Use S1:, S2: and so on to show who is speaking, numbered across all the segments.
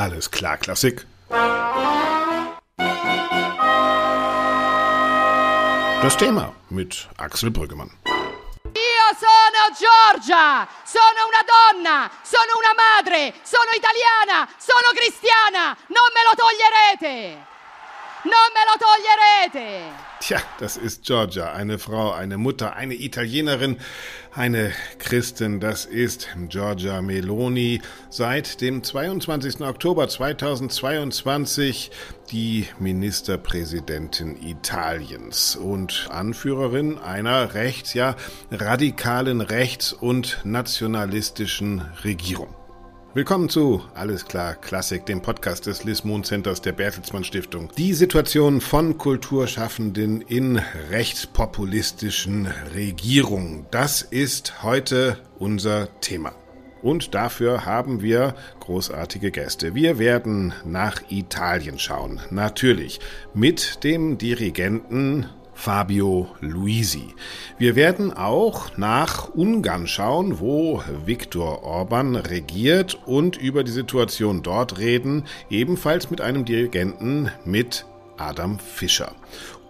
S1: Alles klar, Klassik. Das Thema mit Axel Brüggemann.
S2: Io sono Giorgia, sono una donna, sono una madre, sono italiana, sono cristiana, non me lo toglierete! Non me lo toglierete!
S1: Tja, das ist Georgia, eine Frau, eine Mutter, eine Italienerin, eine Christin. Das ist Giorgia Meloni. Seit dem 22. Oktober 2022 die Ministerpräsidentin Italiens und Anführerin einer rechts, ja, radikalen rechts- und nationalistischen Regierung. Willkommen zu Alles klar Klassik, dem Podcast des Lismon Centers der Bertelsmann Stiftung. Die Situation von Kulturschaffenden in rechtspopulistischen Regierungen, das ist heute unser Thema. Und dafür haben wir großartige Gäste. Wir werden nach Italien schauen. Natürlich mit dem Dirigenten Fabio Luisi. Wir werden auch nach Ungarn schauen, wo Viktor Orban regiert und über die Situation dort reden, ebenfalls mit einem Dirigenten, mit Adam Fischer.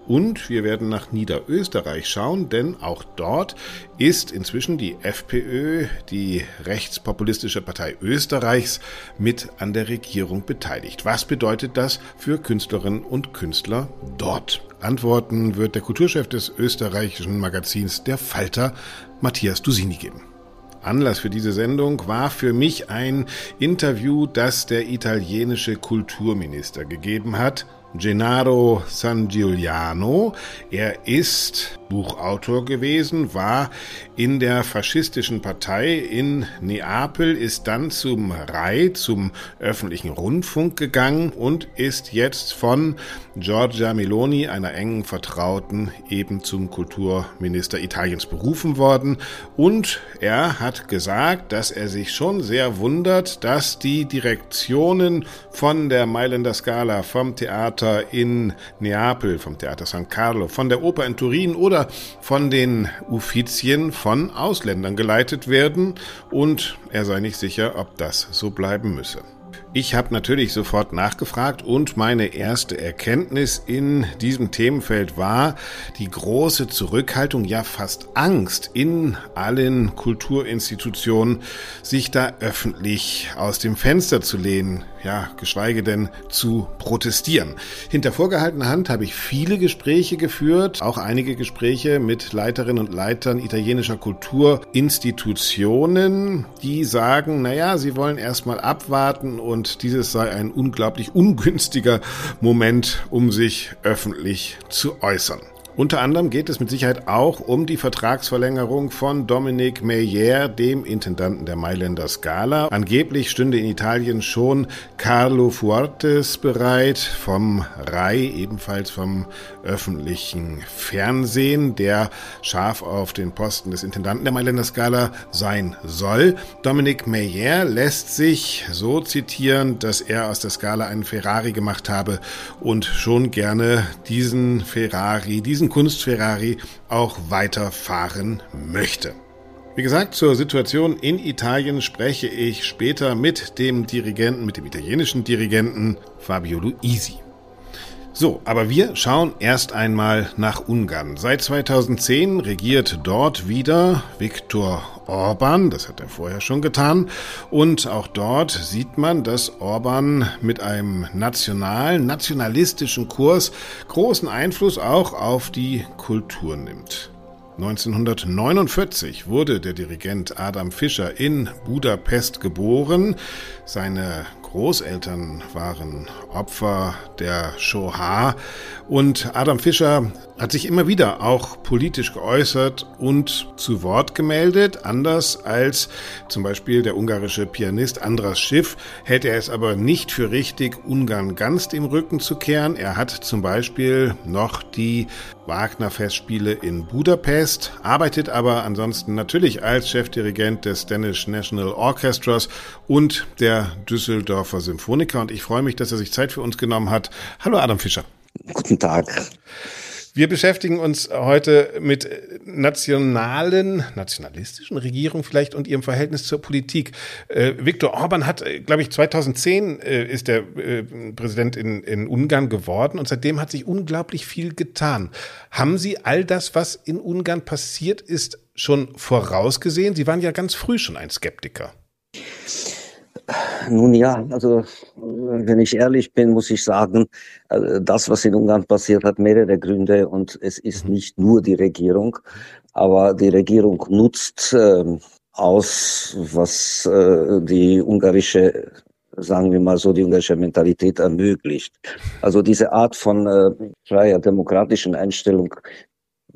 S1: Und wir werden nach Niederösterreich schauen, denn auch dort ist inzwischen die FPÖ, die rechtspopulistische Partei Österreichs, mit an der Regierung beteiligt. Was bedeutet das für Künstlerinnen und Künstler dort? Antworten wird der Kulturchef des österreichischen Magazins Der Falter, Matthias Dusini, geben. Anlass für diese Sendung war für mich ein Interview, das der italienische Kulturminister gegeben hat, Gennaro San Giuliano. Er ist Buchautor gewesen, war in der faschistischen Partei in Neapel, ist dann zum RAI, zum öffentlichen Rundfunk gegangen und ist jetzt von Giorgia Meloni, einer engen Vertrauten, eben zum Kulturminister Italiens berufen worden. Und er hat gesagt, dass er sich schon sehr wundert, dass die Direktionen von der Mailänder Scala, vom Theater in Neapel, vom Theater San Carlo, von der Oper in Turin oder von den Uffizien von Ausländern geleitet werden und er sei nicht sicher, ob das so bleiben müsse. Ich habe natürlich sofort nachgefragt und meine erste Erkenntnis in diesem Themenfeld war die große Zurückhaltung, ja fast Angst in allen Kulturinstitutionen, sich da öffentlich aus dem Fenster zu lehnen, ja, geschweige denn zu protestieren. Hinter vorgehaltener Hand habe ich viele Gespräche geführt, auch einige Gespräche mit Leiterinnen und Leitern italienischer Kulturinstitutionen, die sagen, naja, sie wollen erstmal abwarten und und dieses sei ein unglaublich ungünstiger Moment, um sich öffentlich zu äußern. Unter anderem geht es mit Sicherheit auch um die Vertragsverlängerung von Dominique Meyer, dem Intendanten der Mailänder Scala. Angeblich stünde in Italien schon Carlo Fuertes bereit vom RAI, ebenfalls vom öffentlichen Fernsehen, der scharf auf den Posten des Intendanten der Mailänder Scala sein soll. Dominique Meyer lässt sich so zitieren, dass er aus der Scala einen Ferrari gemacht habe und schon gerne diesen Ferrari, diesen Kunstferrari auch weiterfahren möchte. Wie gesagt, zur Situation in Italien spreche ich später mit dem Dirigenten, mit dem italienischen Dirigenten Fabio Luisi. So, aber wir schauen erst einmal nach Ungarn. Seit 2010 regiert dort wieder Viktor Orban, das hat er vorher schon getan. Und auch dort sieht man, dass Orban mit einem nationalen, nationalistischen Kurs großen Einfluss auch auf die Kultur nimmt. 1949 wurde der Dirigent Adam Fischer in Budapest geboren. Seine Großeltern waren Opfer der Shoah und Adam Fischer hat sich immer wieder auch politisch geäußert und zu Wort gemeldet. Anders als zum Beispiel der ungarische Pianist Andras Schiff hält er es aber nicht für richtig, Ungarn ganz dem Rücken zu kehren. Er hat zum Beispiel noch die Wagner-Festspiele in Budapest, arbeitet aber ansonsten natürlich als Chefdirigent des Danish National Orchestras und der Düsseldorfer Symphoniker. Und ich freue mich, dass er sich Zeit für uns genommen hat. Hallo Adam Fischer.
S3: Guten Tag.
S1: Wir beschäftigen uns heute mit nationalen, nationalistischen Regierungen vielleicht und ihrem Verhältnis zur Politik. Äh, Viktor Orban hat, äh, glaube ich, 2010 äh, ist der äh, Präsident in, in Ungarn geworden und seitdem hat sich unglaublich viel getan. Haben Sie all das, was in Ungarn passiert ist, schon vorausgesehen? Sie waren ja ganz früh schon ein Skeptiker.
S3: Nun ja, also wenn ich ehrlich bin, muss ich sagen, äh, das, was in Ungarn passiert, hat mehrere Gründe und es ist mhm. nicht nur die Regierung, aber die Regierung nutzt äh, aus, was äh, die ungarische sagen wir mal so, die ungarische Mentalität ermöglicht. Also diese Art von äh, freier demokratischen Einstellung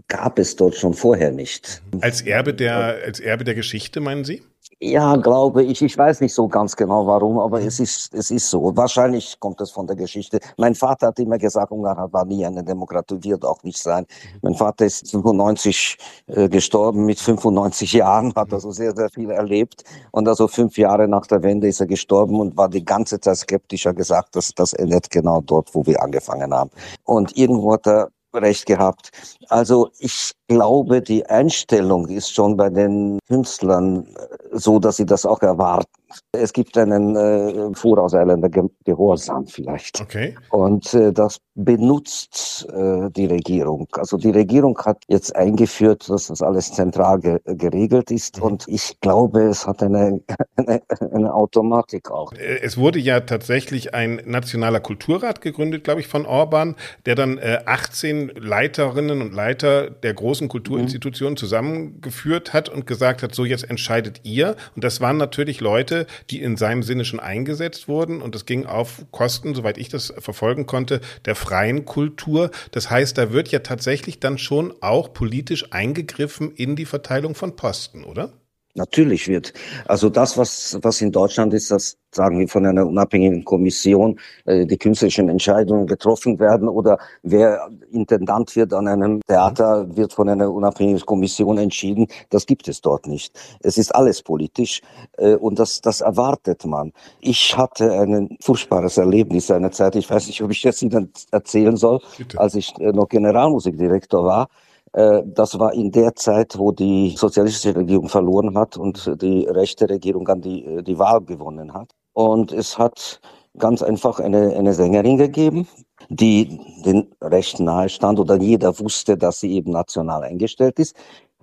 S3: gab es dort schon vorher nicht.
S1: Als Erbe der, als Erbe der Geschichte, meinen Sie?
S3: Ja, glaube ich. Ich weiß nicht so ganz genau warum, aber es ist, es ist so. Wahrscheinlich kommt es von der Geschichte. Mein Vater hat immer gesagt, Ungarn war nie eine Demokratie, wird auch nicht sein. Mein Vater ist 95 äh, gestorben, mit 95 Jahren, hat also sehr, sehr viel erlebt. Und also fünf Jahre nach der Wende ist er gestorben und war die ganze Zeit skeptischer gesagt, dass das endet genau dort, wo wir angefangen haben. Und irgendwo hat er recht gehabt. Also ich glaube, die Einstellung ist schon bei den Künstlern äh, so, dass sie das auch erwarten. Es gibt einen äh, vorauseilender Ge Gehorsam vielleicht.
S1: Okay.
S3: Und äh, das benutzt äh, die Regierung. Also die Regierung hat jetzt eingeführt, dass das alles zentral ge geregelt ist. Mhm. Und ich glaube, es hat eine, eine, eine Automatik auch.
S1: Äh, es wurde ja tatsächlich ein nationaler Kulturrat gegründet, glaube ich, von Orban, der dann äh, 18 Leiterinnen und Leiter der großen Kulturinstitutionen mhm. zusammengeführt hat und gesagt hat, so jetzt entscheidet ihr. Und das waren natürlich Leute, die in seinem Sinne schon eingesetzt wurden. Und das ging auf Kosten, soweit ich das verfolgen konnte, der freien Kultur. Das heißt, da wird ja tatsächlich dann schon auch politisch eingegriffen in die Verteilung von Posten, oder?
S3: Natürlich wird. Also das, was, was in Deutschland ist, das sagen wir von einer unabhängigen Kommission, äh, die künstlerischen Entscheidungen getroffen werden oder wer Intendant wird an einem Theater, wird von einer unabhängigen Kommission entschieden. Das gibt es dort nicht. Es ist alles politisch äh, und das, das erwartet man. Ich hatte ein furchtbares Erlebnis einer Zeit, ich weiß nicht, ob ich jetzt Ihnen erzählen soll, Bitte. als ich äh, noch Generalmusikdirektor war. Äh, das war in der Zeit, wo die sozialistische Regierung verloren hat und die rechte Regierung an die, äh, die Wahl gewonnen hat. Und es hat ganz einfach eine, eine Sängerin gegeben, die den Rechten nahe stand oder jeder wusste, dass sie eben national eingestellt ist.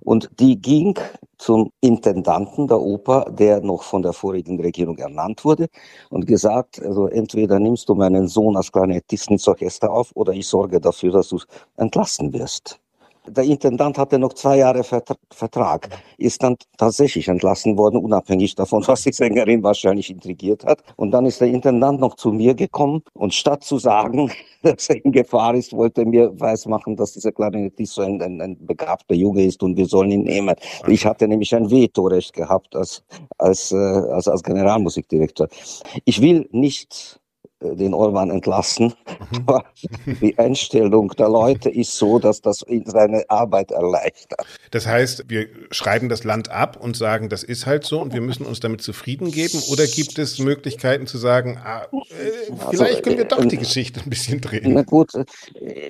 S3: Und die ging zum Intendanten der Oper, der noch von der vorigen Regierung ernannt wurde, und gesagt, also entweder nimmst du meinen Sohn als Klarinettist ins Orchester auf oder ich sorge dafür, dass du entlassen wirst. Der Intendant hatte noch zwei Jahre Vertrag, ist dann tatsächlich entlassen worden, unabhängig davon, was die Sängerin wahrscheinlich intrigiert hat. Und dann ist der Intendant noch zu mir gekommen und statt zu sagen, dass er in Gefahr ist, wollte er mir weismachen, dass dieser Klarinettist so ein, ein, ein begabter Junge ist und wir sollen ihn nehmen. Ich hatte nämlich ein Vetorecht gehabt als, als, äh, als, als Generalmusikdirektor. Ich will nicht den Orban entlassen. Mhm. Die Einstellung der Leute ist so, dass das seine Arbeit erleichtert.
S1: Das heißt, wir schreiben das Land ab und sagen, das ist halt so und wir müssen uns damit zufrieden geben? Oder gibt es Möglichkeiten zu sagen, ah, äh, vielleicht also, können wir doch die äh, Geschichte ein bisschen drehen?
S3: Na gut,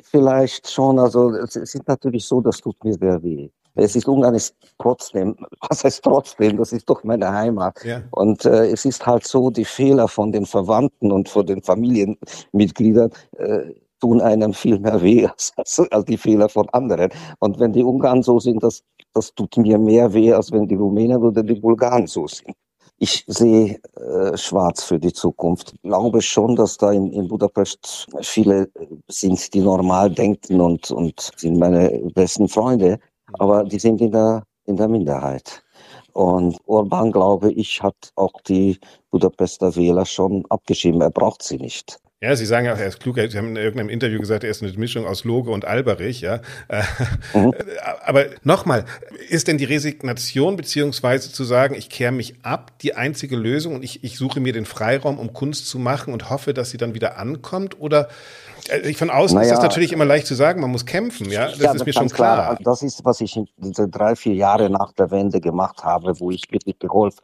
S3: vielleicht schon. Also es ist natürlich so, das tut mir sehr weh. Es ist Ungarn ist trotzdem, was heißt trotzdem, das ist doch meine Heimat. Ja. Und äh, es ist halt so, die Fehler von den Verwandten und von den Familienmitgliedern äh, tun einem viel mehr weh als, als die Fehler von anderen. Und wenn die Ungarn so sind, das, das tut mir mehr weh, als wenn die Rumänen oder die Bulgaren so sind. Ich sehe äh, schwarz für die Zukunft. Ich glaube schon, dass da in, in Budapest viele sind, die normal denken und, und sind meine besten Freunde aber die sind in der, in der Minderheit. Und Orban, glaube ich, hat auch die Budapester Wähler schon abgeschrieben. Er braucht sie nicht.
S1: Ja, Sie sagen ja auch, er ist klug. Sie haben in irgendeinem Interview gesagt, er ist eine Mischung aus Loge und Alberich. Ja, mhm. aber nochmal, ist denn die Resignation beziehungsweise zu sagen, ich kehre mich ab, die einzige Lösung und ich, ich suche mir den Freiraum, um Kunst zu machen und hoffe, dass sie dann wieder ankommt? Oder Also von außen naja, ist das natürlich immer leicht zu sagen, man muss kämpfen, ja, das ja, ist mir schon klar. klar.
S3: Also das ist, was ich in diese drei, vier Jahre nach der Wende gemacht habe, wo ich wirklich geholfen,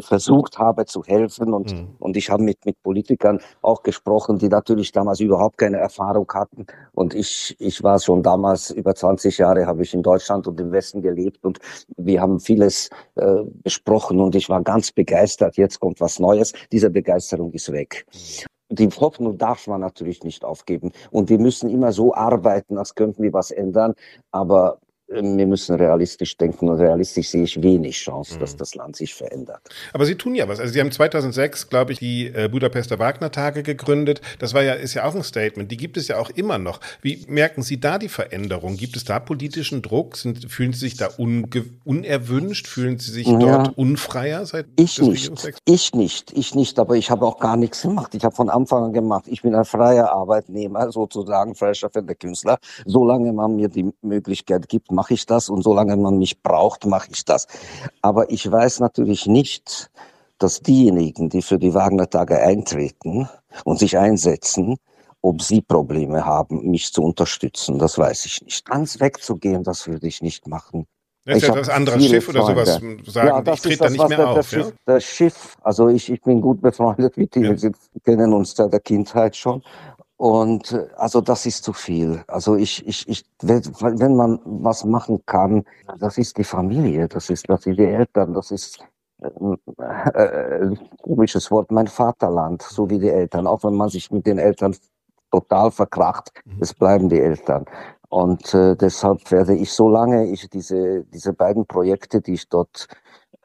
S3: versucht habe zu helfen und, mhm. und ich habe mit, mit Politikern auch gesprochen, die natürlich damals überhaupt keine Erfahrung hatten und ich, ich war schon damals, über 20 Jahre habe ich in Deutschland und im Westen gelebt und wir haben vieles äh, besprochen und ich war ganz begeistert, jetzt kommt was Neues, diese Begeisterung ist weg. Die Hoffnung darf man natürlich nicht aufgeben. Und wir müssen immer so arbeiten, als könnten wir was ändern. Aber wir müssen realistisch denken und realistisch sehe ich wenig Chance, dass mhm. das Land sich verändert.
S1: Aber Sie tun ja was. Also Sie haben 2006, glaube ich, die äh, Budapester Wagner-Tage gegründet. Das war ja, ist ja auch ein Statement. Die gibt es ja auch immer noch. Wie merken Sie da die Veränderung? Gibt es da politischen Druck? Sind, fühlen Sie sich da unerwünscht? Fühlen Sie sich ja, dort unfreier seit
S3: ich nicht. Ich nicht. Ich nicht. Aber ich habe auch gar nichts gemacht. Ich habe von Anfang an gemacht. Ich bin ein freier Arbeitnehmer, sozusagen freier schaffender Künstler. Solange man mir die Möglichkeit gibt, mache ich das und solange man mich braucht, mache ich das. Aber ich weiß natürlich nicht, dass diejenigen, die für die Wagner-Tage eintreten und sich einsetzen, ob sie Probleme haben, mich zu unterstützen, das weiß ich nicht. Ganz wegzugehen, das würde ich nicht machen.
S1: Das ist ja das andere Schiff oder sowas sagen, ja, das ich trete da nicht mehr auf.
S3: Das, ja? Schiff, das Schiff, also ich, ich bin gut befreundet mit ihnen, ja. wir kennen uns seit der Kindheit schon. Und äh, also das ist zu viel. Also ich, ich, ich, wenn man was machen kann, das ist die Familie, das ist, das sind die Eltern, das ist äh, äh, komisches Wort, mein Vaterland, so wie die Eltern. Auch wenn man sich mit den Eltern total verkracht, mhm. es bleiben die Eltern. Und äh, deshalb werde ich, solange ich diese, diese beiden Projekte, die ich dort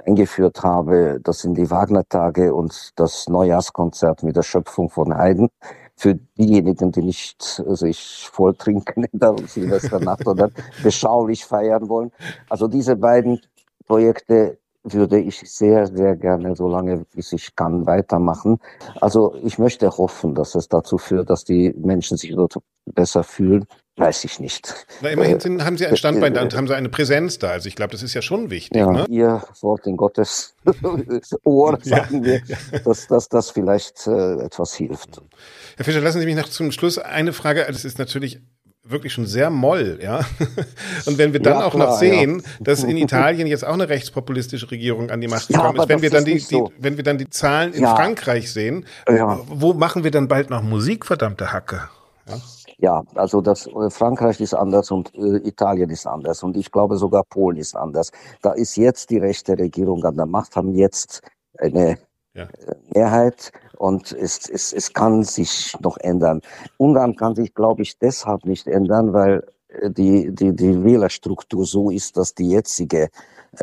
S3: eingeführt habe, das sind die Wagner-Tage und das Neujahrskonzert mit der Schöpfung von Haydn, für diejenigen, die nicht sich voll trinken in der Silvesternacht oder beschaulich feiern wollen. Also diese beiden Projekte würde ich sehr, sehr gerne, solange wie ich kann, weitermachen. Also ich möchte hoffen, dass es dazu führt, dass die Menschen sich dort besser fühlen. Weiß ich nicht.
S1: Na, immerhin sind, haben Sie ein Standbein da und haben Sie eine Präsenz da. Also ich glaube, das ist ja schon wichtig. Ja, ne?
S3: Ihr Wort in Gottes Ohr, sagen ja, wir, dass, dass das vielleicht äh, etwas hilft.
S1: Herr Fischer, lassen Sie mich noch zum Schluss eine Frage. Das ist natürlich wirklich schon sehr moll, ja. Und wenn wir dann ja, auch klar, noch sehen, ja. dass in Italien jetzt auch eine rechtspopulistische Regierung an die Macht gekommen ja, ist, wenn wir dann die, so. die, wenn wir dann die Zahlen in Frankreich sehen, wo machen wir dann bald noch Musik, verdammte Hacke?
S3: Ja. Also das äh, Frankreich ist anders und äh, Italien ist anders und ich glaube sogar Polen ist anders. Da ist jetzt die rechte Regierung an der Macht, haben jetzt eine ja. Äh, Mehrheit und es, es, es kann sich noch ändern. Ungarn kann sich, glaube ich, deshalb nicht ändern, weil äh, die, die, die Wählerstruktur so ist, dass die jetzige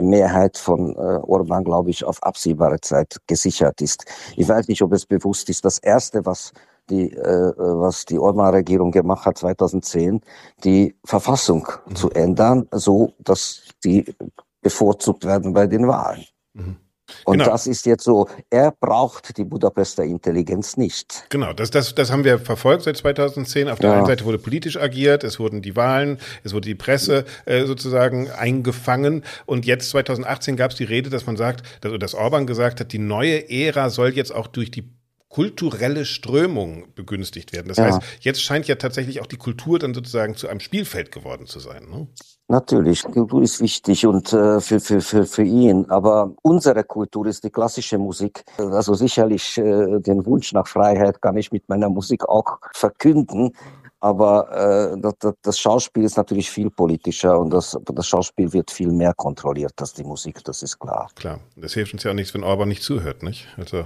S3: Mehrheit von äh, Orban, glaube ich, auf absehbare Zeit gesichert ist. Ich weiß nicht, ob es bewusst ist. Das Erste, was die, äh, was die Orban-Regierung gemacht hat 2010, die Verfassung mhm. zu ändern, so dass die bevorzugt werden bei den Wahlen. Mhm. Und genau. das ist jetzt so, er braucht die Budapester Intelligenz nicht.
S1: Genau, das, das, das haben wir verfolgt seit 2010. Auf der ja. einen Seite wurde politisch agiert, es wurden die Wahlen, es wurde die Presse äh, sozusagen eingefangen. Und jetzt 2018 gab es die Rede, dass man sagt, dass, dass Orban gesagt hat, die neue Ära soll jetzt auch durch die kulturelle Strömung begünstigt werden. Das ja. heißt, jetzt scheint ja tatsächlich auch die Kultur dann sozusagen zu einem Spielfeld geworden zu sein. Ne?
S3: Natürlich, Kultur ist wichtig und äh, für, für, für, für ihn. Aber unsere Kultur ist die klassische Musik. Also sicherlich äh, den Wunsch nach Freiheit kann ich mit meiner Musik auch verkünden. Aber äh, das, das Schauspiel ist natürlich viel politischer und das, das Schauspiel wird viel mehr kontrolliert als die Musik, das ist klar.
S1: Klar, das hilft uns ja auch nichts, wenn Orban nicht zuhört, nicht? Also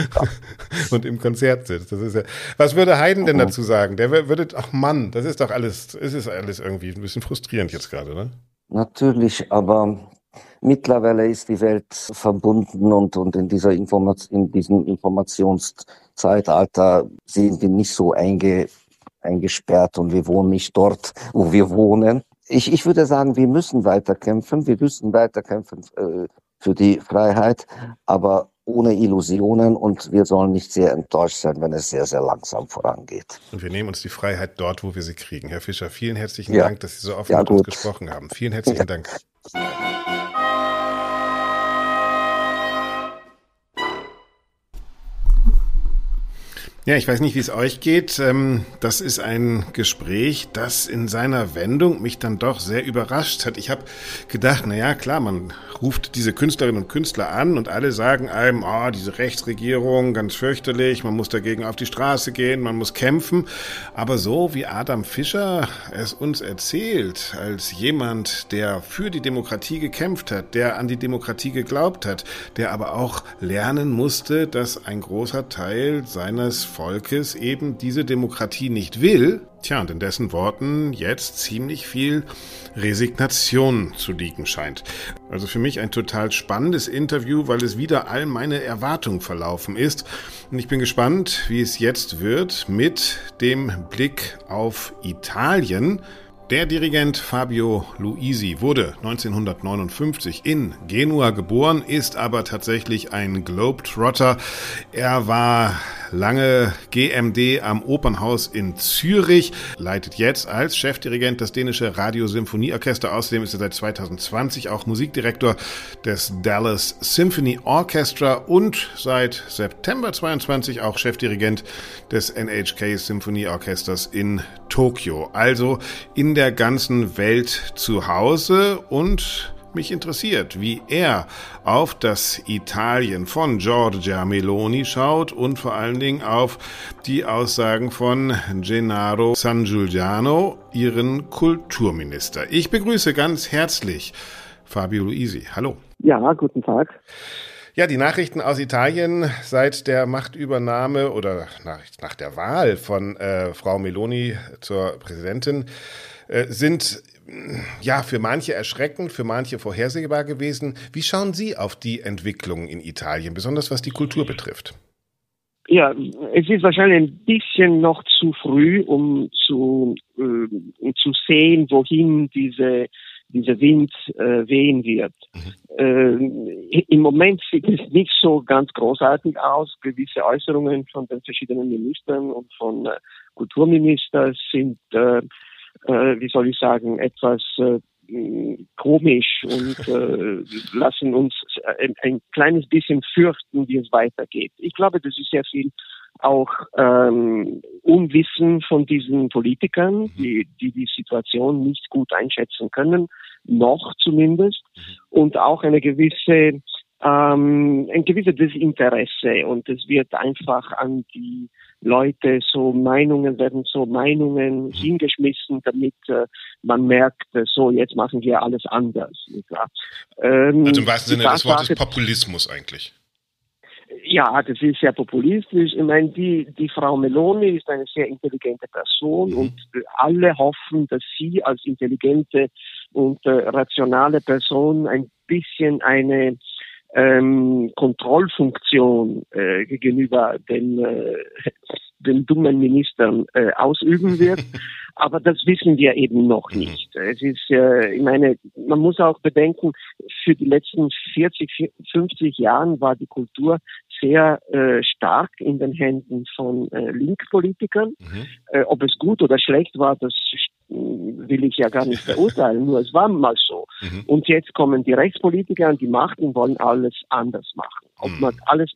S1: und im Konzert sitzt. Das ist ja. Was würde Haydn denn dazu sagen? Der würde, ach Mann, das ist doch alles, es ist alles irgendwie ein bisschen frustrierend jetzt gerade, ne?
S3: Natürlich, aber mittlerweile ist die Welt verbunden und, und in dieser Information, in diesem Informationszeitalter sind wir nicht so einge eingesperrt und wir wohnen nicht dort, wo wir wohnen. Ich, ich würde sagen, wir müssen weiterkämpfen, wir müssen weiterkämpfen äh, für die Freiheit, aber ohne Illusionen und wir sollen nicht sehr enttäuscht sein, wenn es sehr, sehr langsam vorangeht.
S1: Und wir nehmen uns die Freiheit dort, wo wir sie kriegen. Herr Fischer, vielen herzlichen ja. Dank, dass Sie so offen ja, mit uns gesprochen haben. Vielen herzlichen ja. Dank. Ja, ich weiß nicht, wie es euch geht. Ähm, das ist ein Gespräch, das in seiner Wendung mich dann doch sehr überrascht hat. Ich habe gedacht, na ja, klar, man ruft diese Künstlerinnen und Künstler an und alle sagen einem, oh, diese Rechtsregierung, ganz fürchterlich, man muss dagegen auf die Straße gehen, man muss kämpfen. Aber so wie Adam Fischer es uns erzählt, als jemand, der für die Demokratie gekämpft hat, der an die Demokratie geglaubt hat, der aber auch lernen musste, dass ein großer Teil seines Volkes eben diese Demokratie nicht will, tja, und in dessen Worten jetzt ziemlich viel Resignation zu liegen scheint. Also für mich ein total spannendes Interview, weil es wieder all meine Erwartungen verlaufen ist. Und ich bin gespannt, wie es jetzt wird mit dem Blick auf Italien. Der Dirigent Fabio Luisi wurde 1959 in Genua geboren, ist aber tatsächlich ein Globetrotter. Er war lange GMD am Opernhaus in Zürich, leitet jetzt als Chefdirigent das dänische Radiosymphonieorchester. Außerdem ist er seit 2020 auch Musikdirektor des Dallas Symphony Orchestra und seit September 22 auch Chefdirigent des NHK Symphonieorchesters in Tokio. Also in der ganzen Welt zu Hause und mich interessiert, wie er auf das Italien von Giorgia Meloni schaut und vor allen Dingen auf die Aussagen von Gennaro San Giuliano, ihren Kulturminister. Ich begrüße ganz herzlich Fabio Luisi. Hallo.
S4: Ja, guten Tag.
S1: Ja, die Nachrichten aus Italien seit der Machtübernahme oder nach, nach der Wahl von äh, Frau Meloni zur Präsidentin äh, sind ja für manche erschreckend, für manche vorhersehbar gewesen. Wie schauen Sie auf die Entwicklung in Italien, besonders was die Kultur betrifft?
S4: Ja, es ist wahrscheinlich ein bisschen noch zu früh, um zu, äh, um zu sehen, wohin diese dieser Wind äh, wehen wird. Mhm. Äh, Im Moment sieht es nicht so ganz großartig aus. Gewisse Äußerungen von den verschiedenen Ministern und von äh, Kulturministern sind äh, äh, wie soll ich sagen, etwas äh, komisch und äh, lassen uns ein, ein, kleines bisschen fürchten, wie es weitergeht. Ich glaube, das ist sehr viel auch ähm, Unwissen von diesen Politikern, die, die die Situation nicht gut einschätzen können, noch zumindest, und auch eine gewisse ähm, ein gewisses Desinteresse und es wird einfach an die Leute so Meinungen werden so Meinungen hingeschmissen, damit äh, man merkt, äh, so jetzt machen wir alles anders.
S1: Ähm, also im wahrsten Sinne des Wortes Populismus eigentlich.
S4: Ja, das ist sehr populistisch. Ich meine, die, die Frau Meloni ist eine sehr intelligente Person mhm. und alle hoffen, dass sie als intelligente und äh, rationale Person ein bisschen eine ähm, Kontrollfunktion äh, gegenüber den, äh, den dummen Ministern äh, ausüben wird. Aber das wissen wir eben noch mhm. nicht. Es ist, äh, ich meine, man muss auch bedenken, für die letzten 40, 50 Jahren war die Kultur sehr äh, stark in den Händen von äh, Linkpolitikern. Mhm. Äh, ob es gut oder schlecht war, das will ich ja gar nicht beurteilen, nur es war mal so. Mhm. Und jetzt kommen die Rechtspolitiker an die Macht und wollen alles anders machen. Ob mhm. man alles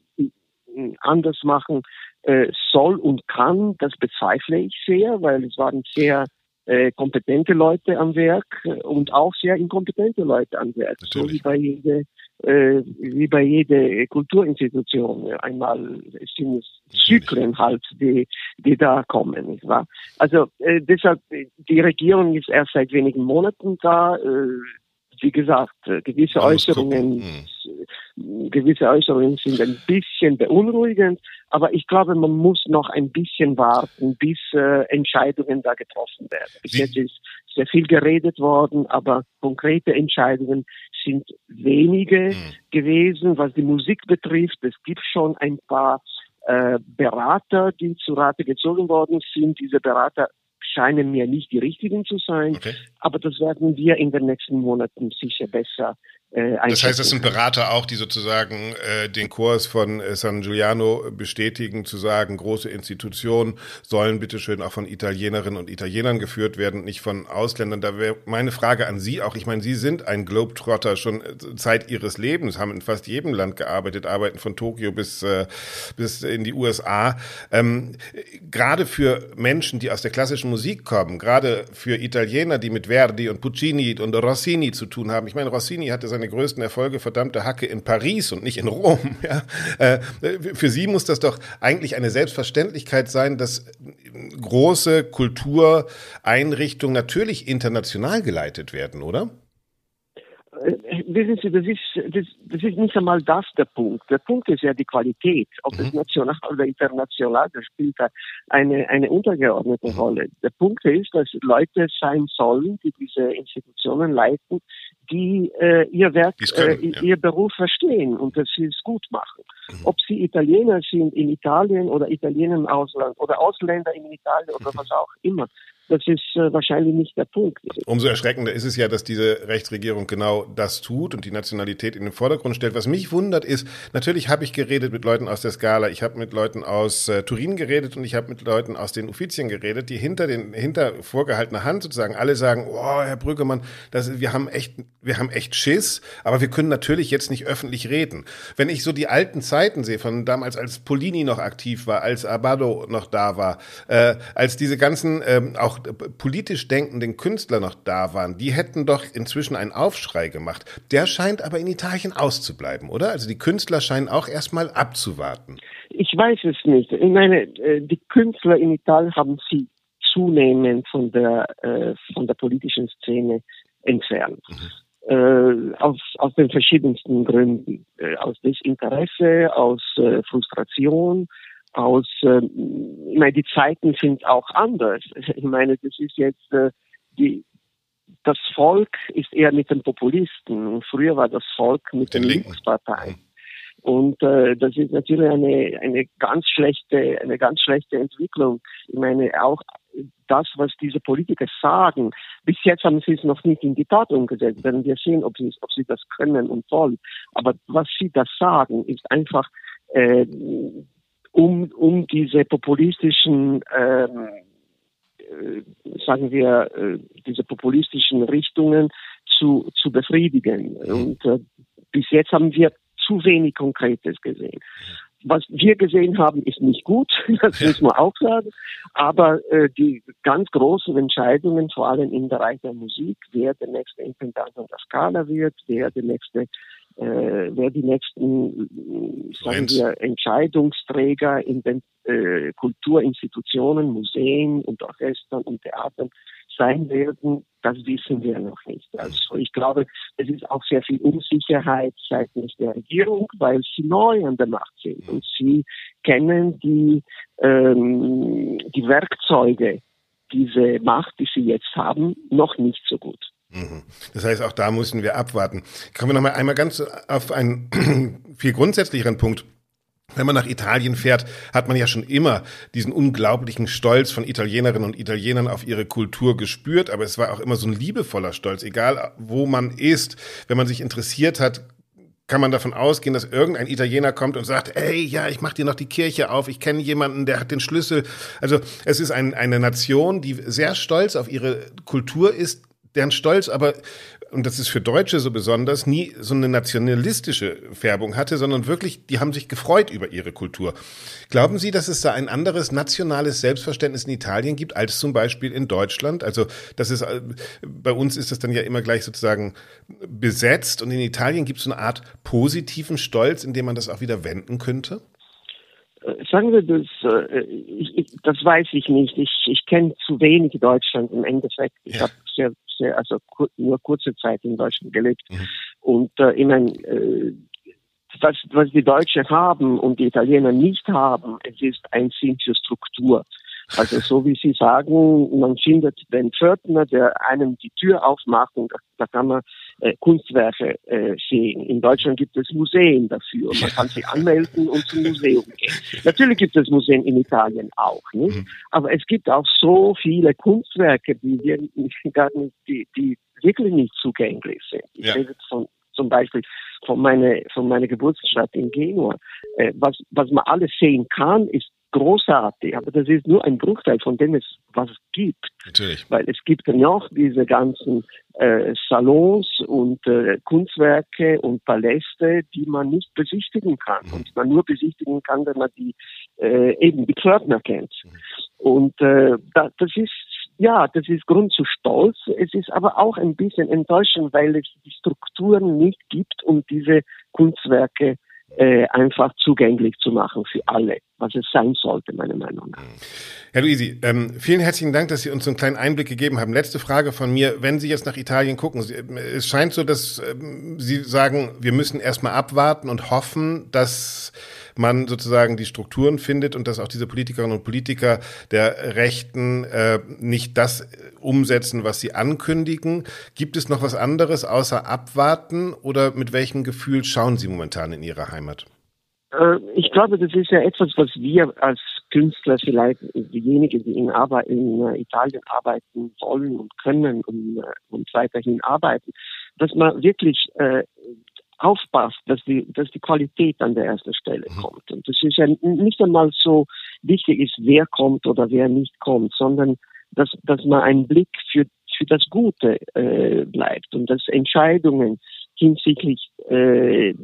S4: anders machen äh, soll und kann, das bezweifle ich sehr, weil es waren sehr äh, kompetente Leute am Werk und auch sehr inkompetente Leute am Werk, Natürlich. so wie bei jeder äh, wie bei jeder Kulturinstitution. Einmal sind es Zyklen halt, die, die da kommen, nicht wahr? Also äh, deshalb, die Regierung ist erst seit wenigen Monaten da. Äh, wie gesagt, äh, gewisse Äußerungen, hm. gewisse Äußerungen sind ein bisschen beunruhigend, aber ich glaube, man muss noch ein bisschen warten, bis äh, Entscheidungen da getroffen werden. Bis jetzt ist sehr viel geredet worden, aber konkrete Entscheidungen sind wenige hm. gewesen, was die Musik betrifft. Es gibt schon ein paar äh, Berater, die zu Rate gezogen worden sind. Diese Berater scheinen mir nicht die richtigen zu sein. Okay. Aber das werden wir in den nächsten Monaten sicher besser
S1: äh, das heißt, das sind Berater auch, die sozusagen äh, den Kurs von äh, San Giuliano bestätigen, zu sagen, große Institutionen sollen bitteschön auch von Italienerinnen und Italienern geführt werden, nicht von Ausländern. Da wäre meine Frage an Sie auch. Ich meine, Sie sind ein Globetrotter schon äh, Zeit Ihres Lebens, haben in fast jedem Land gearbeitet, arbeiten von Tokio bis, äh, bis in die USA. Ähm, gerade für Menschen, die aus der klassischen Musik kommen, gerade für Italiener, die mit Verdi und Puccini und Rossini zu tun haben. Ich meine, Rossini hatte seine seine größten Erfolge verdammte Hacke in Paris und nicht in Rom. Ja? Äh, für Sie muss das doch eigentlich eine Selbstverständlichkeit sein, dass große Kultureinrichtungen natürlich international geleitet werden, oder?
S4: Wissen Sie, das ist, das, das ist nicht einmal das der Punkt. Der Punkt ist ja die Qualität. Ob mhm. es national oder international, das spielt eine, eine untergeordnete mhm. Rolle. Der Punkt ist, dass Leute sein sollen, die diese Institutionen leiten, die äh, ihr Werk, können, äh, ja. ihr Beruf verstehen und dass sie es gut machen. Mhm. Ob sie Italiener sind in Italien oder Italiener im Ausland oder Ausländer in Italien oder mhm. was auch immer das ist äh, wahrscheinlich nicht der Punkt.
S1: Umso erschreckender ist es ja, dass diese Rechtsregierung genau das tut und die Nationalität in den Vordergrund stellt. Was mich wundert ist, natürlich habe ich geredet mit Leuten aus der Skala, ich habe mit Leuten aus äh, Turin geredet und ich habe mit Leuten aus den Uffizien geredet, die hinter den hinter vorgehaltener Hand sozusagen alle sagen, oh, Herr Brüggemann, das, wir haben echt, wir haben echt Schiss, aber wir können natürlich jetzt nicht öffentlich reden. Wenn ich so die alten Zeiten sehe, von damals, als Polini noch aktiv war, als Abado noch da war, äh, als diese ganzen ähm, auch politisch denkenden Künstler noch da waren, die hätten doch inzwischen einen Aufschrei gemacht. Der scheint aber in Italien auszubleiben, oder? Also die Künstler scheinen auch erstmal abzuwarten.
S4: Ich weiß es nicht. Ich meine, äh, die Künstler in Italien haben sie zunehmend von der, äh, von der politischen Szene entfernt. Mhm. Äh, aus, aus den verschiedensten Gründen. aus Desinteresse, aus Frustration, aus, äh, ich meine, die Zeiten sind auch anders. Ich meine, das ist jetzt äh, die, das Volk ist eher mit den Populisten und früher war das Volk mit den, den Linksparteien. Und äh, das ist natürlich eine eine ganz schlechte eine ganz schlechte Entwicklung. Ich meine auch das, was diese Politiker sagen. Bis jetzt haben sie es noch nicht in die Tat umgesetzt. Werden wir sehen, ob sie ob sie das können und wollen. Aber was sie da sagen, ist einfach äh, um, um diese populistischen, ähm, äh, sagen wir, äh, diese populistischen Richtungen zu, zu befriedigen. Und äh, bis jetzt haben wir zu wenig Konkretes gesehen. Was wir gesehen haben, ist nicht gut, das muss man auch sagen. Aber äh, die ganz großen Entscheidungen, vor allem im Bereich der Musik, wer der nächste Intendant an der Skala wird, wer der nächste äh, wer die nächsten, sagen wir, Entscheidungsträger in den äh, Kulturinstitutionen, Museen und Orchestern und Theatern sein werden, das wissen wir noch nicht. Also ich glaube, es ist auch sehr viel Unsicherheit seitens der Regierung, weil sie neu an der Macht sind und sie kennen die, ähm, die Werkzeuge, diese Macht, die sie jetzt haben, noch nicht so gut.
S1: Mhm. Das heißt, auch da müssen wir abwarten. Kommen wir noch mal einmal ganz auf einen viel grundsätzlicheren Punkt. Wenn man nach Italien fährt, hat man ja schon immer diesen unglaublichen Stolz von Italienerinnen und Italienern auf ihre Kultur gespürt, aber es war auch immer so ein liebevoller Stolz, egal wo man ist. Wenn man sich interessiert hat, kann man davon ausgehen, dass irgendein Italiener kommt und sagt, ey, ja, ich mach dir noch die Kirche auf, ich kenne jemanden, der hat den Schlüssel. Also es ist ein, eine Nation, die sehr stolz auf ihre Kultur ist, deren Stolz aber, und das ist für Deutsche so besonders, nie so eine nationalistische Färbung hatte, sondern wirklich, die haben sich gefreut über ihre Kultur. Glauben Sie, dass es da ein anderes nationales Selbstverständnis in Italien gibt als zum Beispiel in Deutschland? Also, das ist, äh, bei uns ist das dann ja immer gleich sozusagen besetzt und in Italien gibt es so eine Art positiven Stolz, in dem man das auch wieder wenden könnte?
S4: Äh, sagen wir das, äh, ich, ich, das weiß ich nicht. Ich, ich kenne zu wenig Deutschland im Endeffekt. Ich ja. habe sehr sehr, also kur nur kurze Zeit in Deutschland gelebt. Mhm. Und äh, ich meine, äh, was, was die Deutschen haben und die Italiener nicht haben, es ist ein Sinn für Struktur. Also so wie Sie sagen, man findet den Pförtner, der einem die Tür aufmacht und da kann man äh, Kunstwerke äh, sehen. In Deutschland gibt es Museen dafür. Man kann sich anmelden und zum Museum gehen. Natürlich gibt es Museen in Italien auch, nicht? Mhm. Aber es gibt auch so viele Kunstwerke, die, wir nicht, die, die wirklich nicht zugänglich sind. Ich ja. rede von zum Beispiel von meiner von meiner Geburtsstadt in Genua. Äh, was was man alles sehen kann, ist großartig, aber das ist nur ein Bruchteil von dem, es, was es gibt. Natürlich. Weil es gibt noch diese ganzen äh, Salons und äh, Kunstwerke und Paläste, die man nicht besichtigen kann mhm. und man nur besichtigen kann, wenn man die äh, eben die Pförtner kennt. Mhm. Und äh, da, das ist ja, das ist Grund zu Stolz. Es ist aber auch ein bisschen enttäuschend, weil es die Strukturen nicht gibt, um diese Kunstwerke äh, einfach zugänglich zu machen für alle, was es sein sollte, meiner Meinung nach.
S1: Herr Luisi, ähm, vielen herzlichen Dank, dass Sie uns so einen kleinen Einblick gegeben haben. Letzte Frage von mir. Wenn Sie jetzt nach Italien gucken, es scheint so, dass ähm, Sie sagen, wir müssen erstmal abwarten und hoffen, dass man sozusagen die Strukturen findet und dass auch diese Politikerinnen und Politiker der Rechten äh, nicht das umsetzen, was sie ankündigen. Gibt es noch was anderes außer abwarten oder mit welchem Gefühl schauen Sie momentan in Ihre Heimat?
S4: Äh, ich glaube, das ist ja etwas, was wir als Künstler vielleicht diejenigen, die in, Arbeit, in äh, Italien arbeiten wollen und können und, äh, und weiterhin arbeiten, dass man wirklich äh, aufpasst, dass die, dass die Qualität an der ersten Stelle mhm. kommt. Und das ist ja nicht einmal so wichtig ist, wer kommt oder wer nicht kommt, sondern dass, dass man einen Blick für, für das Gute äh, bleibt und dass Entscheidungen hinsichtlich äh,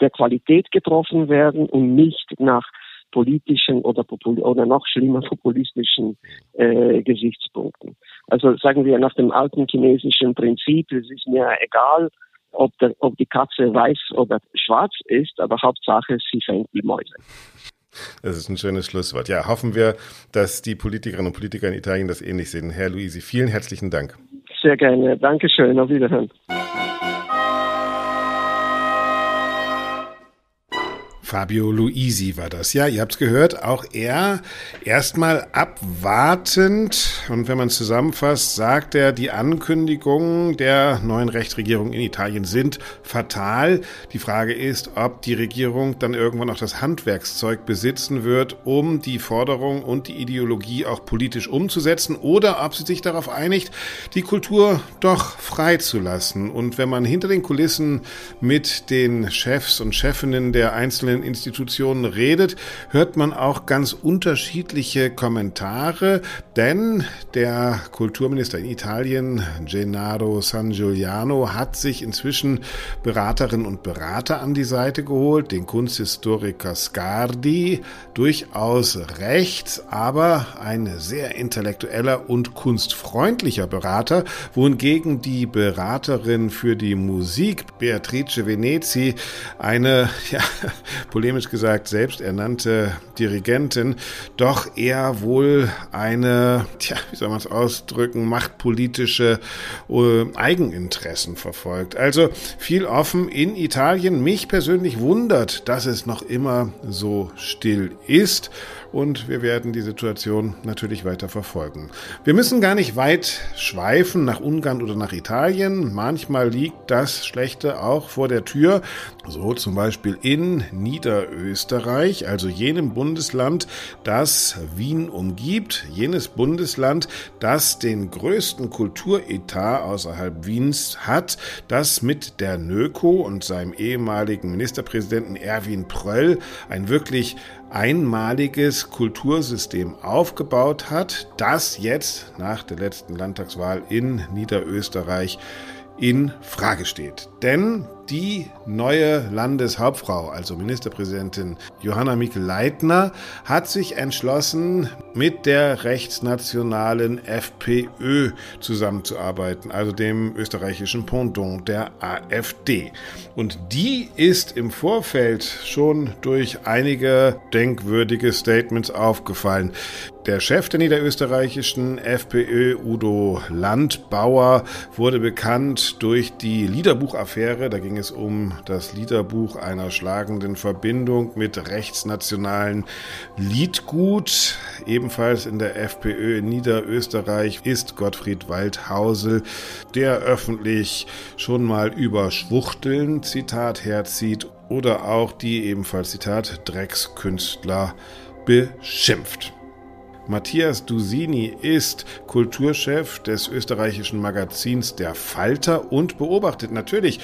S4: der Qualität getroffen werden und nicht nach politischen oder, oder noch schlimmer populistischen äh, Gesichtspunkten. Also sagen wir nach dem alten chinesischen Prinzip, es ist mir egal, ob, der, ob die Katze weiß oder schwarz ist, aber Hauptsache, sie fängt die Mäuse.
S1: Das ist ein schönes Schlusswort. Ja, hoffen wir, dass die Politikerinnen und Politiker in Italien das ähnlich sehen. Herr Luisi, vielen herzlichen Dank.
S4: Sehr gerne. Dankeschön. Auf Wiederhören.
S1: Fabio Luisi war das. Ja, ihr habt's gehört, auch er erstmal abwartend. Und wenn man zusammenfasst, sagt er, die Ankündigungen der neuen Rechtsregierung in Italien sind fatal. Die Frage ist, ob die Regierung dann irgendwann auch das Handwerkszeug besitzen wird, um die Forderung und die Ideologie auch politisch umzusetzen oder ob sie sich darauf einigt, die Kultur doch freizulassen. Und wenn man hinter den Kulissen mit den Chefs und Chefinnen der einzelnen einzelnen Institutionen redet, hört man auch ganz unterschiedliche Kommentare, denn der Kulturminister in Italien, Gennaro San Giuliano, hat sich inzwischen Beraterinnen und Berater an die Seite geholt, den Kunsthistoriker Scardi, durchaus rechts, aber ein sehr intellektueller und kunstfreundlicher Berater, wohingegen die Beraterin für die Musik, Beatrice Venezi, eine ja, polemisch gesagt selbsternannte Dirigentin, doch eher wohl eine, tja, wie soll man es ausdrücken, machtpolitische äh, Eigeninteressen verfolgt. Also viel offen in Italien. Mich persönlich wundert, dass es noch immer so still ist und wir werden die Situation natürlich weiter verfolgen. Wir müssen gar nicht weit schweifen nach Ungarn oder nach Italien. Manchmal liegt das Schlechte auch vor der Tür. So zum Beispiel in Niederösterreich, also jenem Bundesland, das Wien umgibt, jenes Bundesland, das den größten Kulturetat außerhalb Wiens hat, das mit der NÖKO und seinem ehemaligen Ministerpräsidenten Erwin Pröll ein wirklich einmaliges Kultursystem aufgebaut hat, das jetzt nach der letzten Landtagswahl in Niederösterreich in Frage steht. Denn die neue Landeshauptfrau, also Ministerpräsidentin Johanna Mikl-Leitner, hat sich entschlossen, mit der rechtsnationalen FPÖ zusammenzuarbeiten, also dem österreichischen Pendant der AfD. Und die ist im Vorfeld schon durch einige denkwürdige Statements aufgefallen. Der Chef der niederösterreichischen FPÖ, Udo Landbauer, wurde bekannt durch die Liederbuchaffäre. Da ging es um das Liederbuch einer schlagenden Verbindung mit rechtsnationalen Liedgut. Ebenfalls in der FPÖ in Niederösterreich ist Gottfried Waldhausel, der öffentlich schon mal über Schwuchteln, Zitat, herzieht oder auch die ebenfalls, Zitat, Dreckskünstler beschimpft. Matthias Dusini ist Kulturchef des österreichischen Magazins Der Falter und beobachtet natürlich,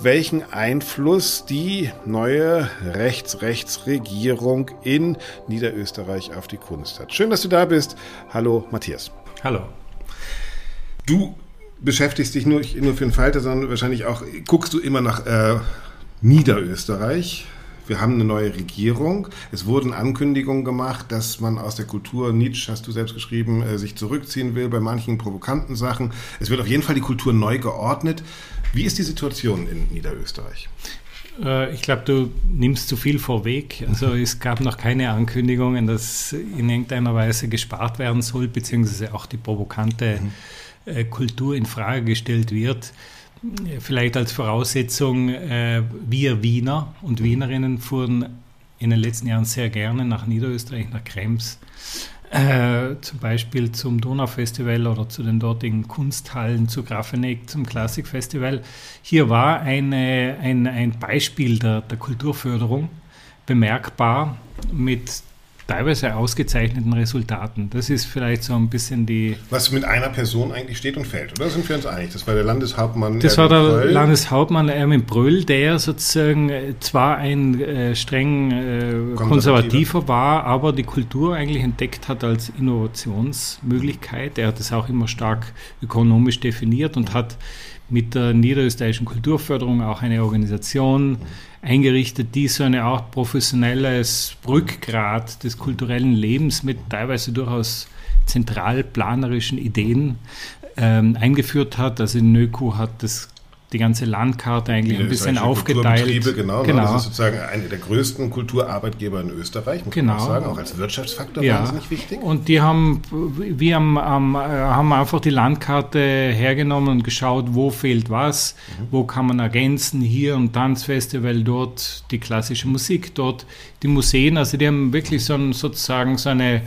S1: welchen Einfluss die neue Rechts-Rechts-Regierung in Niederösterreich auf die Kunst hat. Schön, dass du da bist. Hallo, Matthias.
S5: Hallo.
S1: Du beschäftigst dich nur, nicht nur für den Falter, sondern wahrscheinlich auch, guckst du immer nach äh, Niederösterreich wir haben eine neue Regierung. Es wurden Ankündigungen gemacht, dass man aus der Kultur, Nietzsche hast du selbst geschrieben, äh, sich zurückziehen will bei manchen provokanten Sachen. Es wird auf jeden Fall die Kultur neu geordnet. Wie ist die Situation in Niederösterreich?
S5: Äh, ich glaube, du nimmst zu viel vorweg. Also es gab noch keine Ankündigungen, dass in irgendeiner Weise gespart werden soll, beziehungsweise auch die provokante mhm. Kultur in Frage gestellt wird. Vielleicht als Voraussetzung, äh, wir Wiener und Wienerinnen fuhren in den letzten Jahren sehr gerne nach Niederösterreich, nach Krems, äh, zum Beispiel zum Donaufestival oder zu den dortigen Kunsthallen, zu Grafeneck, zum Klassikfestival. Hier war eine, ein, ein Beispiel der, der Kulturförderung bemerkbar mit teilweise ausgezeichneten Resultaten. Das ist vielleicht so ein bisschen die.
S1: Was mit einer Person eigentlich steht und fällt, oder sind wir uns einig? Das war der Landeshauptmann.
S5: Das Erwin war der Bröll. Landeshauptmann Erwin Bröll, der sozusagen äh, zwar ein äh, streng äh, konservativer war, aber die Kultur eigentlich entdeckt hat als Innovationsmöglichkeit. Er hat es auch immer stark ökonomisch definiert und hat mit der niederösterreichischen Kulturförderung auch eine Organisation eingerichtet, die so eine Art professionelles Rückgrat des kulturellen Lebens mit teilweise durchaus zentralplanerischen Ideen ähm, eingeführt hat. Also Nöku hat das die ganze Landkarte eigentlich ein bisschen aufgeteilt.
S1: Genau, genau. Das ist sozusagen einer der größten Kulturarbeitgeber in Österreich, muss genau. man auch sagen, auch als Wirtschaftsfaktor ja. wahnsinnig wichtig.
S5: Und die haben, wir haben, haben einfach die Landkarte hergenommen und geschaut, wo fehlt was, mhm. wo kann man ergänzen, hier ein Tanzfestival, dort die klassische Musik, dort die Museen, also die haben wirklich so ein, sozusagen so eine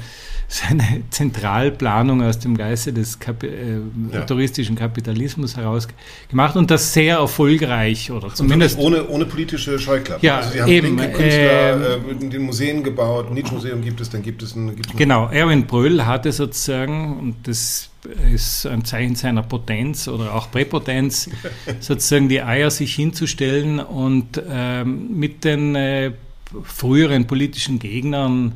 S5: seine Zentralplanung aus dem Geiste des Kapi äh, ja. touristischen Kapitalismus heraus gemacht und das sehr erfolgreich oder zumindest
S1: ohne, ohne politische Scheuklappen.
S5: Ja, also sie haben eben,
S1: Künstler äh, in den Museen gebaut, Nietzsche-Museum gibt es, dann gibt es ein... Gibt
S5: genau, Erwin Bröll hatte sozusagen, und das ist ein Zeichen seiner Potenz oder auch Präpotenz, sozusagen die Eier sich hinzustellen und ähm, mit den äh, früheren politischen Gegnern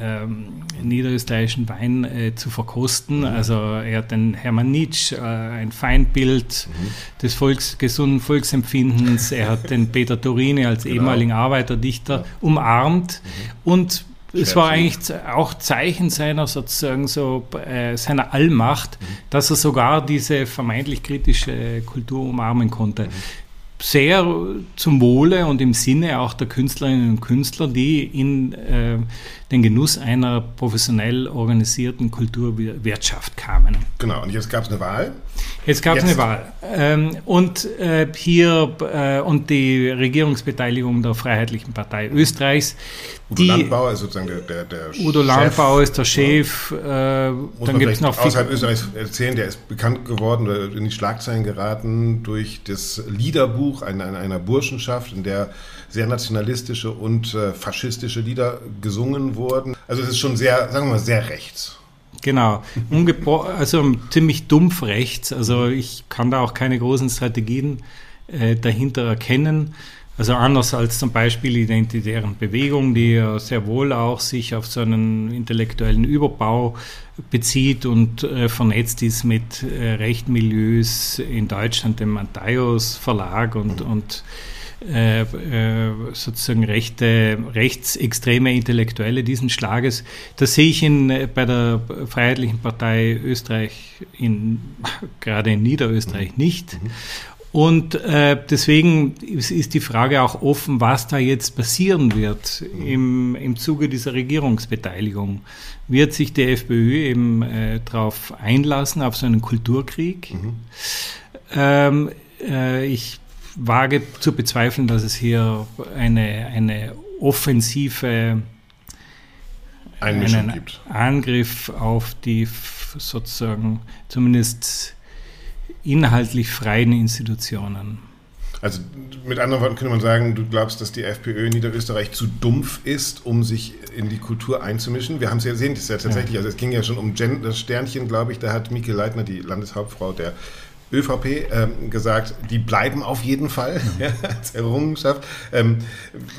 S5: ähm, niederösterreichischen Wein äh, zu verkosten. Mhm. Also er hat den Hermann Nietzsche, äh, ein Feindbild mhm. des Volks, gesunden Volksempfindens. Er hat den Peter Torini als genau. ehemaligen Arbeiterdichter ja. umarmt mhm. und es war eigentlich auch Zeichen seiner sozusagen so äh, seiner Allmacht, mhm. dass er sogar diese vermeintlich kritische Kultur umarmen konnte. Mhm sehr zum Wohle und im Sinne auch der Künstlerinnen und Künstler, die in äh, den Genuss einer professionell organisierten Kulturwirtschaft kamen.
S1: Genau, und jetzt gab es eine Wahl.
S5: Jetzt gab es eine Wahl. Ähm, und äh, hier äh, und die Regierungsbeteiligung der Freiheitlichen Partei Österreichs.
S1: Udo die, Landbauer ist sozusagen der, der, der
S5: Udo Chef. Landbauer ist der Chef.
S1: Ja. Äh, Muss dann gibt es noch außerhalb Österreichs erzählen, der ist bekannt geworden oder in die Schlagzeilen geraten durch das Liederbuch einer, einer Burschenschaft, in der sehr nationalistische und äh, faschistische Lieder gesungen wurden. Also es ist schon sehr, sagen wir mal, sehr rechts.
S5: Genau, also ziemlich dumpf rechts. Also ich kann da auch keine großen Strategien äh, dahinter erkennen. Also anders als zum Beispiel identitären Bewegung, die ja sehr wohl auch sich auf so einen intellektuellen Überbau bezieht und äh, vernetzt ist mit äh, Rechtmilieus in Deutschland, dem Matthäus Verlag und, und äh, äh, sozusagen rechte, rechtsextreme Intellektuelle diesen Schlages. Das sehe ich in, äh, bei der Freiheitlichen Partei Österreich, in, gerade in Niederösterreich mhm. nicht. Und äh, deswegen ist, ist, die Frage auch offen, was da jetzt passieren wird im, im Zuge dieser Regierungsbeteiligung. Wird sich die FPÖ eben äh, darauf einlassen, auf so einen Kulturkrieg? Mhm. Ähm, äh, ich wage zu bezweifeln, dass es hier eine, eine offensive einen gibt. Angriff auf die sozusagen zumindest inhaltlich freien Institutionen.
S1: Also mit anderen Worten könnte man sagen, du glaubst, dass die FPÖ in Niederösterreich zu dumpf ist, um sich in die Kultur einzumischen. Wir haben es ja gesehen, das ist ja tatsächlich, also es ging ja schon um Gender Sternchen, glaube ich, da hat Mieke Leitner, die Landeshauptfrau der ÖVP ähm, gesagt, die bleiben auf jeden Fall ja, als Errungenschaft. Ähm,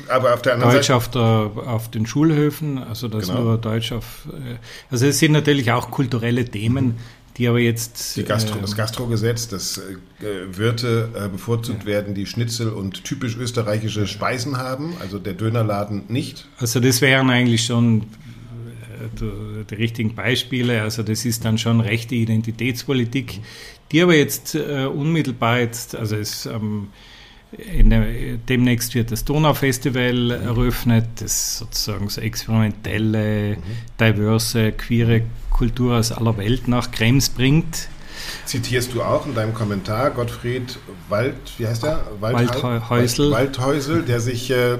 S1: aber auf der anderen
S5: Deutsch
S1: Seite.
S5: Auf, der, auf den Schulhöfen, also das genau. nur Deutsch auf. Äh, also es sind natürlich auch kulturelle Themen, die aber jetzt.
S1: Gastro, äh, das Gastrogesetz, dass äh, Wirte äh, bevorzugt ja. werden, die Schnitzel und typisch österreichische Speisen haben, also der Dönerladen nicht.
S5: Also das wären eigentlich schon äh, die richtigen Beispiele. Also das ist dann schon rechte Identitätspolitik, die aber jetzt äh, unmittelbar jetzt, also es ähm, der, demnächst wird das Donaufestival eröffnet, das sozusagen so experimentelle, mhm. diverse, queere Kultur aus aller Welt nach Krems bringt.
S1: Zitierst du auch in deinem Kommentar Gottfried Wald, wie heißt der?
S5: Waldhäusel.
S1: Waldhäusel, der sich äh, äh,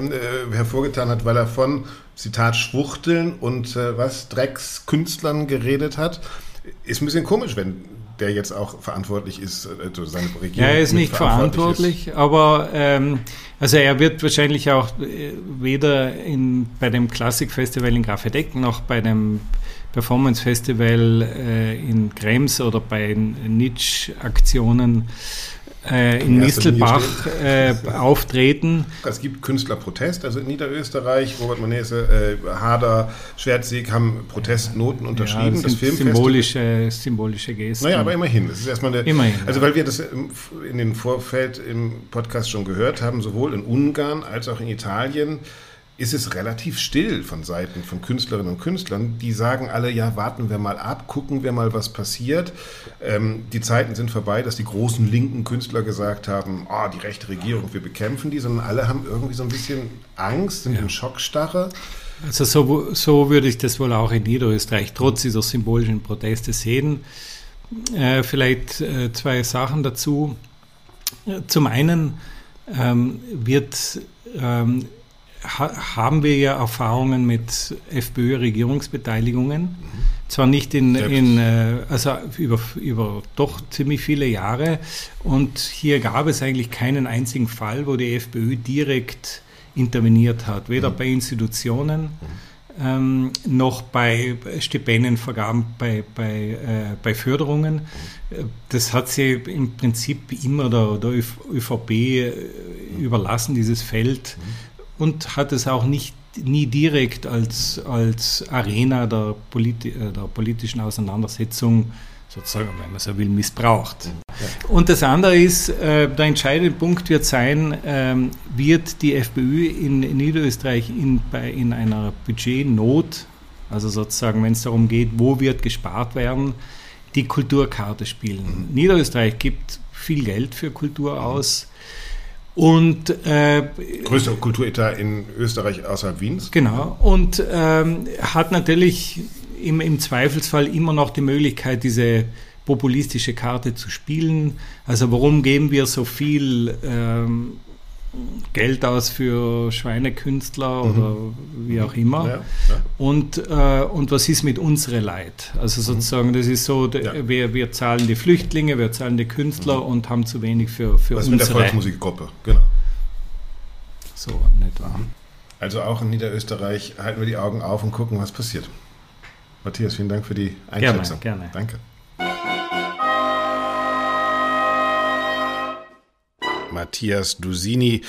S1: hervorgetan hat, weil er von, Zitat, Schwuchteln und äh, was, Dreckskünstlern geredet hat. Ist ein bisschen komisch, wenn der jetzt auch verantwortlich ist, also seine
S5: Regierung. Ja, er ist nicht verantwortlich, ist. aber ähm, also er wird wahrscheinlich auch äh, weder in, bei dem Klassikfestival in Grafedeck noch bei dem Performance Festival äh, in Krems oder bei Nitsch-Aktionen äh, in Mistelbach äh, auftreten.
S1: Es gibt Künstlerprotest, also in Niederösterreich, Robert Manese, äh, Hader, Schwertsieg haben Protestnoten unterschrieben. Ja,
S5: das, das symbolische, symbolische Gesten.
S1: Naja, aber immerhin. Das ist erstmal eine, immerhin, also weil wir das in den Vorfeld im Podcast schon gehört haben, sowohl in Ungarn als auch in Italien ist es relativ still von Seiten von Künstlerinnen und Künstlern. Die sagen alle, ja, warten wir mal ab, gucken wir mal, was passiert. Ähm, die Zeiten sind vorbei, dass die großen linken Künstler gesagt haben, oh, die rechte Regierung, wir bekämpfen die, sondern alle haben irgendwie so ein bisschen Angst, sind ja. in Schockstarre.
S5: Also so, so würde ich das wohl auch in Niederösterreich trotz dieser symbolischen Proteste sehen. Äh, vielleicht äh, zwei Sachen dazu. Zum einen ähm, wird ähm, haben wir ja Erfahrungen mit FPÖ-Regierungsbeteiligungen. Mhm. Zwar nicht in, in äh, also über, über doch ziemlich viele Jahre. Und hier gab es eigentlich keinen einzigen Fall, wo die FPÖ direkt interveniert hat. Weder mhm. bei Institutionen mhm. ähm, noch bei Stipendienvergaben, bei, bei, äh, bei Förderungen. Das hat sie im Prinzip immer der, der ÖVP äh, überlassen, dieses Feld. Mhm und hat es auch nicht nie direkt als, als Arena der, politi äh, der politischen Auseinandersetzung sozusagen, wenn man so will, missbraucht. Ja. Und das andere ist, äh, der entscheidende Punkt wird sein, ähm, wird die FPÖ in, in Niederösterreich in, bei, in einer Budgetnot, also sozusagen, wenn es darum geht, wo wird gespart werden, die Kulturkarte spielen. Mhm. Niederösterreich gibt viel Geld für Kultur aus. Und
S1: äh, größter Kulturetat in Österreich außerhalb Wiens.
S5: Genau. Und ähm, hat natürlich im, im Zweifelsfall immer noch die Möglichkeit, diese populistische Karte zu spielen. Also warum geben wir so viel ähm, Geld aus für Schweinekünstler mhm. oder wie auch immer. Ja, ja. Und, äh, und was ist mit unserer Leid? Also sozusagen, das ist so, ja. wir, wir zahlen die Flüchtlinge, wir zahlen die Künstler mhm. und haben zu wenig für, für
S1: was unsere. Was mit der Volksmusikgruppe, genau.
S5: So, nicht wahr.
S1: Also auch in Niederösterreich halten wir die Augen auf und gucken, was passiert. Matthias, vielen Dank für die Einschätzung.
S5: Gerne, gerne.
S1: Danke. Matthias Dusini,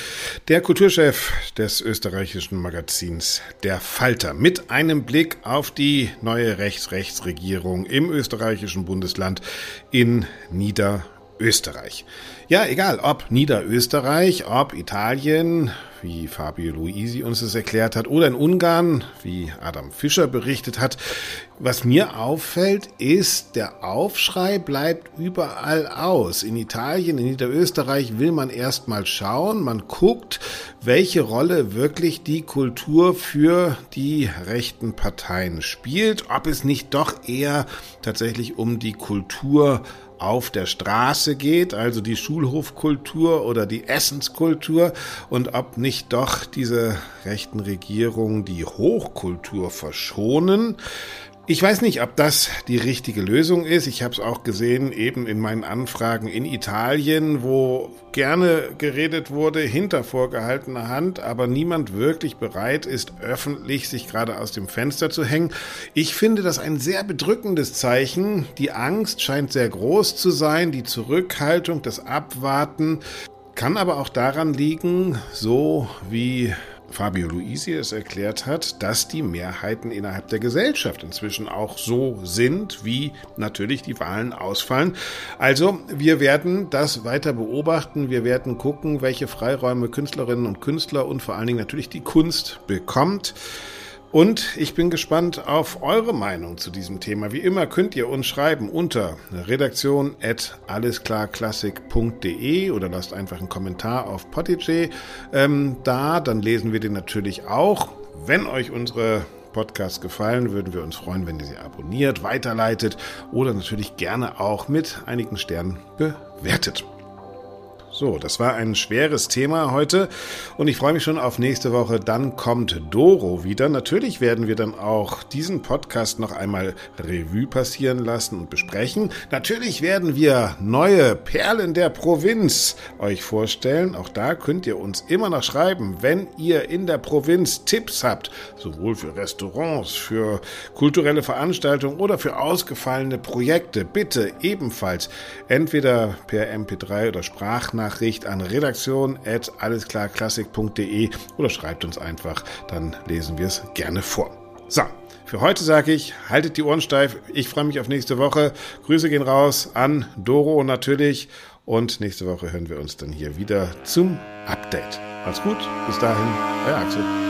S1: der Kulturchef des österreichischen Magazins Der Falter, mit einem Blick auf die neue Rechts-Rechts-Regierung im österreichischen Bundesland in Niederösterreich. Ja, egal, ob Niederösterreich, ob Italien, wie Fabio Luisi uns das erklärt hat, oder in Ungarn, wie Adam Fischer berichtet hat. Was mir auffällt, ist, der Aufschrei bleibt überall aus. In Italien, in Niederösterreich will man erstmal schauen, man guckt, welche Rolle wirklich die Kultur für die rechten Parteien spielt, ob es nicht doch eher tatsächlich um die Kultur auf der Straße geht, also die Schulhofkultur oder die Essenskultur und ob nicht doch diese rechten Regierungen die Hochkultur verschonen. Ich weiß nicht, ob das die richtige Lösung ist. Ich habe es auch gesehen, eben in meinen Anfragen in Italien, wo gerne geredet wurde, hinter vorgehaltener Hand, aber niemand wirklich bereit ist, öffentlich sich gerade aus dem Fenster zu hängen. Ich finde das ein sehr bedrückendes Zeichen. Die Angst scheint sehr groß zu sein, die Zurückhaltung, das Abwarten kann aber auch daran liegen, so wie Fabio Luisi es erklärt hat, dass die Mehrheiten innerhalb der Gesellschaft inzwischen auch so sind, wie natürlich die Wahlen ausfallen. Also wir werden das weiter beobachten. Wir werden gucken, welche Freiräume Künstlerinnen und Künstler und vor allen Dingen natürlich die Kunst bekommt. Und ich bin gespannt auf eure Meinung zu diesem Thema. Wie immer könnt ihr uns schreiben unter redaktion at allesklarklassik.de oder lasst einfach einen Kommentar auf Potiche ähm, da, dann lesen wir den natürlich auch. Wenn euch unsere Podcasts gefallen, würden wir uns freuen, wenn ihr sie abonniert, weiterleitet oder natürlich gerne auch mit einigen Sternen bewertet. So, das war ein schweres Thema heute und ich freue mich schon auf nächste Woche. Dann kommt Doro wieder. Natürlich werden wir dann auch diesen Podcast noch einmal Revue passieren lassen und besprechen. Natürlich werden wir neue Perlen der Provinz euch vorstellen. Auch da könnt ihr uns immer noch schreiben, wenn ihr in der Provinz Tipps habt, sowohl für Restaurants, für kulturelle Veranstaltungen oder für ausgefallene Projekte. Bitte ebenfalls entweder per MP3 oder Sprachnachricht Nachricht an redaktion.allesklarklassik.de oder schreibt uns einfach, dann lesen wir es gerne vor. So, für heute sage ich, haltet die Ohren steif. Ich freue mich auf nächste Woche. Grüße gehen raus an Doro natürlich. Und nächste Woche hören wir uns dann hier wieder zum Update. Macht's gut. Bis dahin, euer Axel.